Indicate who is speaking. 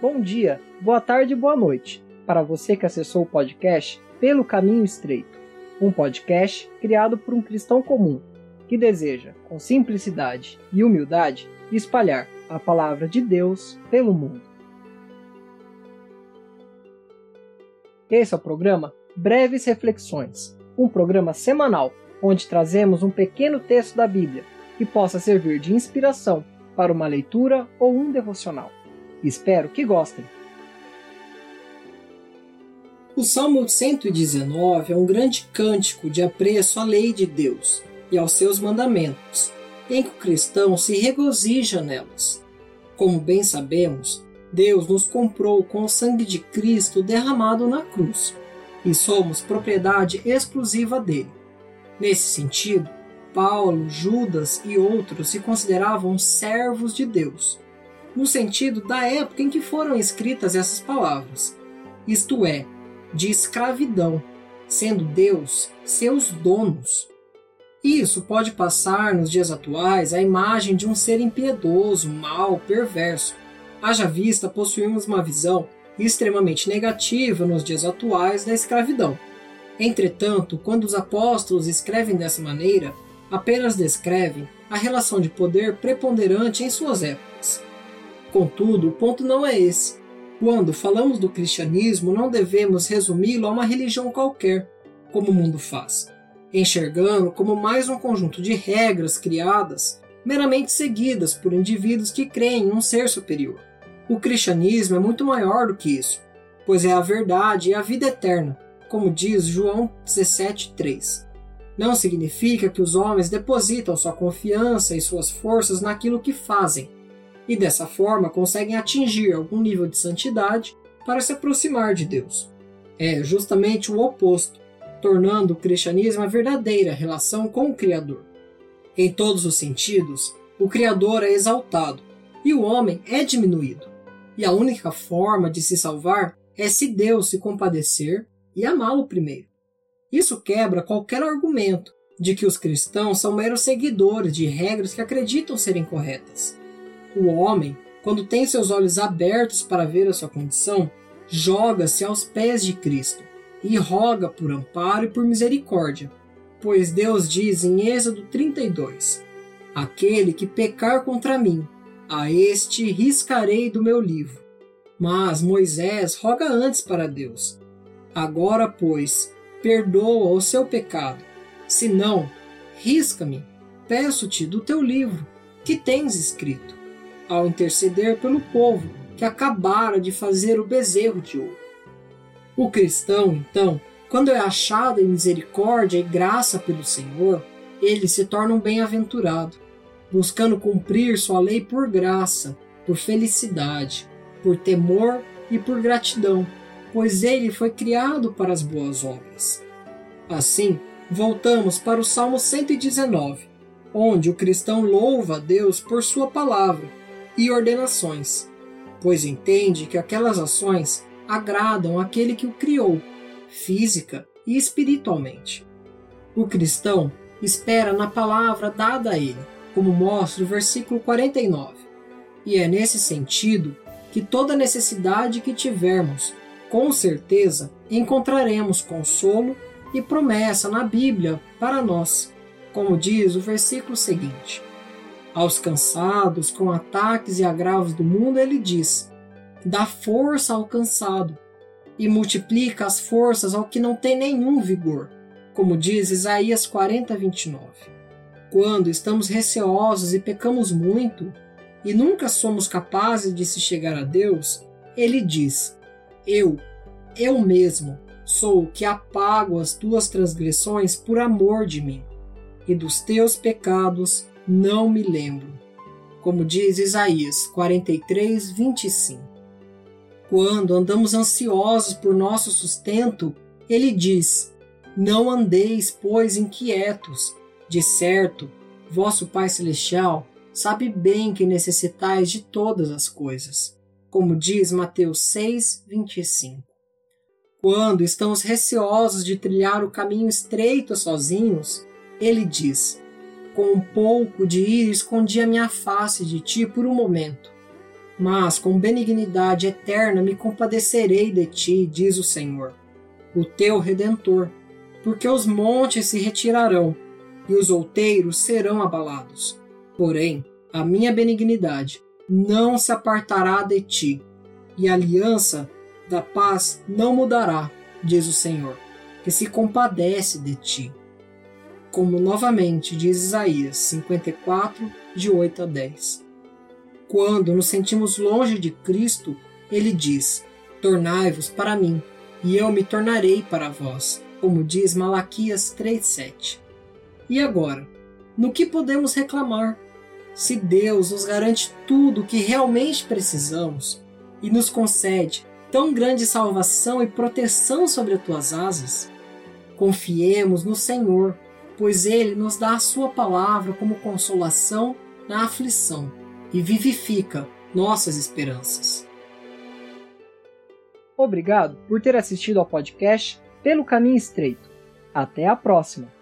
Speaker 1: bom dia, boa tarde e boa noite para você que acessou o podcast Pelo Caminho Estreito, um podcast criado por um cristão comum que deseja, com simplicidade e humildade, espalhar a palavra de Deus pelo mundo. Esse é o programa Breves Reflexões, um programa semanal onde trazemos um pequeno texto da Bíblia que possa servir de inspiração para uma leitura ou um devocional. Espero que gostem.
Speaker 2: O Salmo 119 é um grande cântico de apreço à lei de Deus e aos seus mandamentos, em que o cristão se regozija nelas. Como bem sabemos, Deus nos comprou com o sangue de Cristo derramado na cruz, e somos propriedade exclusiva dele. Nesse sentido, Paulo, Judas e outros se consideravam servos de Deus, no sentido da época em que foram escritas essas palavras, isto é, de escravidão, sendo Deus seus donos. Isso pode passar nos dias atuais a imagem de um ser impiedoso, mau, perverso, Haja vista possuímos uma visão extremamente negativa nos dias atuais da escravidão. Entretanto, quando os apóstolos escrevem dessa maneira, apenas descrevem a relação de poder preponderante em suas épocas. Contudo, o ponto não é esse. Quando falamos do cristianismo, não devemos resumi-lo a uma religião qualquer, como o mundo faz, enxergando como mais um conjunto de regras criadas, meramente seguidas por indivíduos que creem em um ser superior. O cristianismo é muito maior do que isso, pois é a verdade e a vida eterna, como diz João 17,3. Não significa que os homens depositam sua confiança e suas forças naquilo que fazem, e dessa forma conseguem atingir algum nível de santidade para se aproximar de Deus. É justamente o oposto, tornando o cristianismo a verdadeira relação com o Criador. Em todos os sentidos, o Criador é exaltado e o homem é diminuído e a única forma de se salvar é se Deus se compadecer e amá-lo primeiro. Isso quebra qualquer argumento de que os cristãos são meros seguidores de regras que acreditam serem corretas. O homem, quando tem seus olhos abertos para ver a sua condição, joga-se aos pés de Cristo e roga por amparo e por misericórdia, pois Deus diz em Êxodo 32: Aquele que pecar contra mim a este riscarei do meu livro. Mas Moisés roga antes para Deus. Agora, pois, perdoa o seu pecado. Se não, risca-me, peço-te do teu livro, que tens escrito, ao interceder pelo povo que acabara de fazer o bezerro de ouro. O cristão, então, quando é achado em misericórdia e graça pelo Senhor, ele se torna um bem-aventurado buscando cumprir sua lei por graça, por felicidade, por temor e por gratidão, pois ele foi criado para as boas obras. Assim, voltamos para o Salmo 119, onde o cristão louva a Deus por sua palavra e ordenações, pois entende que aquelas ações agradam aquele que o criou, física e espiritualmente. O cristão espera na palavra dada a ele como mostra o versículo 49. E é nesse sentido que toda necessidade que tivermos, com certeza encontraremos consolo e promessa na Bíblia para nós, como diz o versículo seguinte. Aos cansados com ataques e agravos do mundo, ele diz: dá força ao cansado e multiplica as forças ao que não tem nenhum vigor, como diz Isaías 40, 29 quando estamos receosos e pecamos muito e nunca somos capazes de se chegar a Deus, ele diz: Eu, eu mesmo, sou o que apago as tuas transgressões por amor de mim, e dos teus pecados não me lembro. Como diz Isaías 43, 25. Quando andamos ansiosos por nosso sustento, ele diz: Não andeis, pois, inquietos de certo, vosso Pai Celestial sabe bem que necessitais de todas as coisas, como diz Mateus 6, 25. Quando estamos receosos de trilhar o caminho estreito sozinhos, ele diz: Com um pouco de ir escondi a minha face de ti por um momento. Mas com benignidade eterna me compadecerei de ti, diz o Senhor, o teu redentor, porque os montes se retirarão e os outeiros serão abalados. Porém, a minha benignidade não se apartará de ti, e a aliança da paz não mudará, diz o Senhor, que se compadece de ti. Como novamente diz Isaías 54, de 8 a 10. Quando nos sentimos longe de Cristo, ele diz: Tornai-vos para mim, e eu me tornarei para vós, como diz Malaquias 3:7. E agora, no que podemos reclamar? Se Deus nos garante tudo o que realmente precisamos e nos concede tão grande salvação e proteção sobre as tuas asas, confiemos no Senhor, pois ele nos dá a sua palavra como consolação na aflição e vivifica nossas esperanças.
Speaker 1: Obrigado por ter assistido ao podcast Pelo Caminho Estreito. Até a próxima!